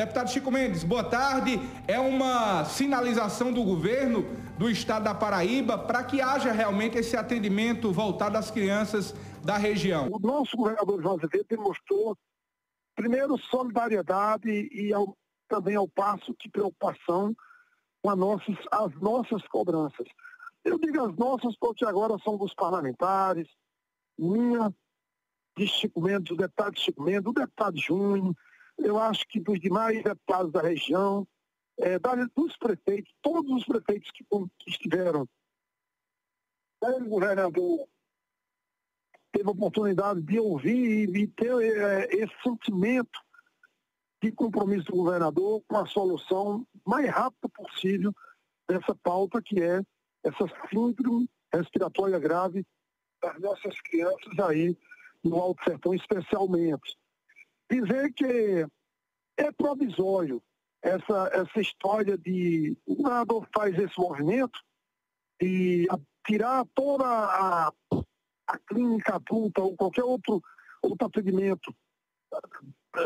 Deputado Chico Mendes, boa tarde. É uma sinalização do governo do estado da Paraíba para que haja realmente esse atendimento voltado às crianças da região. O nosso governador João Azevedo demonstrou, primeiro, solidariedade e ao, também ao passo de preocupação com nossas, as nossas cobranças. Eu digo as nossas porque agora são dos parlamentares, minha, de Chico Mendes, do deputado Chico Mendes, do deputado Júnior, eu acho que dos demais deputados da região, é, dos prefeitos, todos os prefeitos que, que estiveram, o governador teve a oportunidade de ouvir e ter é, esse sentimento de compromisso do governador com a solução mais rápida possível dessa pauta que é essa síndrome respiratória grave das nossas crianças aí no Alto Sertão especialmente dizer que é provisório essa, essa história de o governador faz esse movimento e tirar toda a, a clínica adulta ou qualquer outro, outro atendimento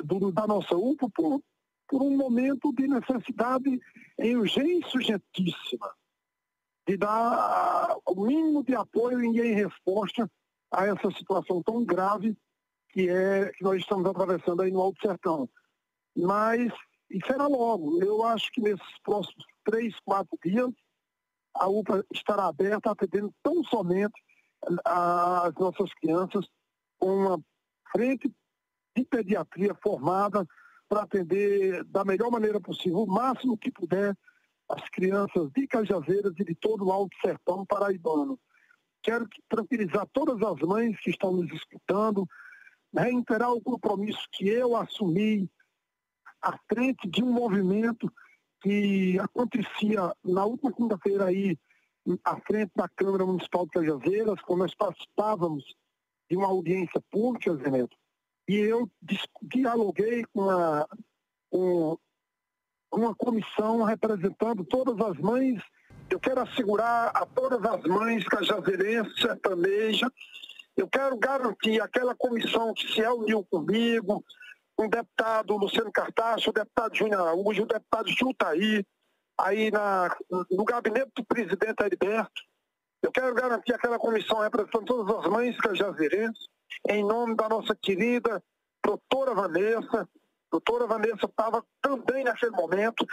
do, da nossa UPA por, por um momento de necessidade em urgência urgentíssima de dar o mínimo de apoio e em resposta a essa situação tão grave que é que nós estamos atravessando aí no Alto Sertão. Mas isso era logo. Eu acho que nesses próximos três, quatro dias, a UPA estará aberta, atendendo tão somente as nossas crianças com uma frente de pediatria formada para atender da melhor maneira possível, o máximo que puder, as crianças de Cajazeiras e de todo o Alto Sertão paraibano. Quero tranquilizar todas as mães que estão nos escutando, reiterar o compromisso que eu assumi à frente de um movimento que acontecia na última quinta-feira aí, à frente da Câmara Municipal de Cajazeiras, quando nós participávamos de uma audiência pública, e eu dialoguei com, a, com uma comissão representando todas as mães. Eu quero assegurar a todas as mães cajazeirenses, sertanejas, eu quero garantir aquela comissão que se reuniu comigo, com o deputado Luciano Cartacho, o deputado Júnior Araújo, o deputado Jutaí, aí na, no gabinete do presidente Heriberto. Eu quero garantir aquela comissão representando todas as mães cajazeirenses, em nome da nossa querida doutora Vanessa. Doutora Vanessa estava também naquele momento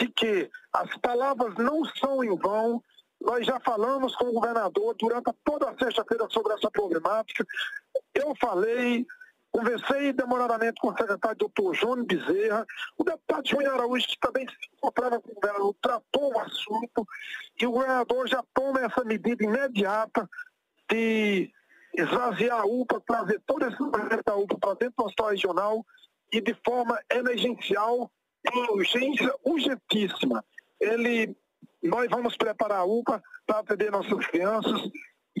de que as palavras não são em vão, nós já falamos com o governador durante toda a sexta-feira sobre essa problemática. Eu falei, conversei demoradamente com o secretário doutor João Bezerra, o deputado Júnior Araújo, que também se encontrava com o governador, tratou o assunto e o governador já toma essa medida imediata de esvaziar a UPA, trazer todo esse projeto da UPA para dentro do hospital regional e de forma emergencial, em urgência urgentíssima. Ele nós vamos preparar a UPA para atender nossas crianças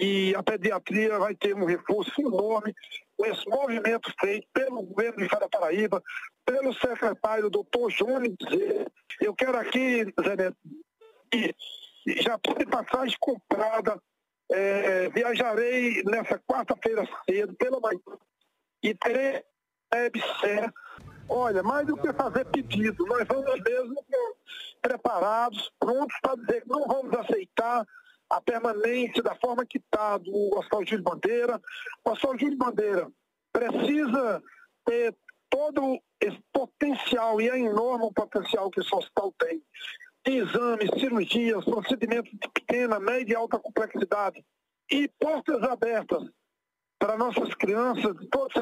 e a pediatria vai ter um reforço enorme com esse movimento feito pelo governo Estado da Paraíba, pelo secretário doutor Júnior Eu quero aqui, Zé Neto, já pode passagem comprada, é, viajarei nessa quarta-feira cedo, pela manhã, e terei. Olha, mais do que fazer pedido, nós vamos mesmo preparados, prontos para dizer que não vamos aceitar a permanência da forma que está do Hospital Júlio Bandeira. O Hospital Júlio Bandeira precisa ter todo esse potencial, e é enorme o potencial que esse hospital tem, de exames, cirurgias, procedimentos de pequena, média e alta complexidade, e portas abertas para nossas crianças, todos,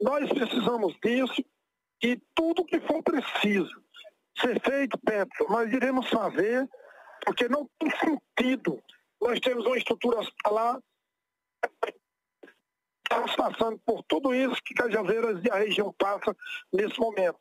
nós precisamos disso e tudo que for preciso ser feito, Petro, nós iremos fazer, porque não tem sentido. Nós temos uma estrutura hospitalar, estamos passando por tudo isso que Cajazeiras e a região passa nesse momento.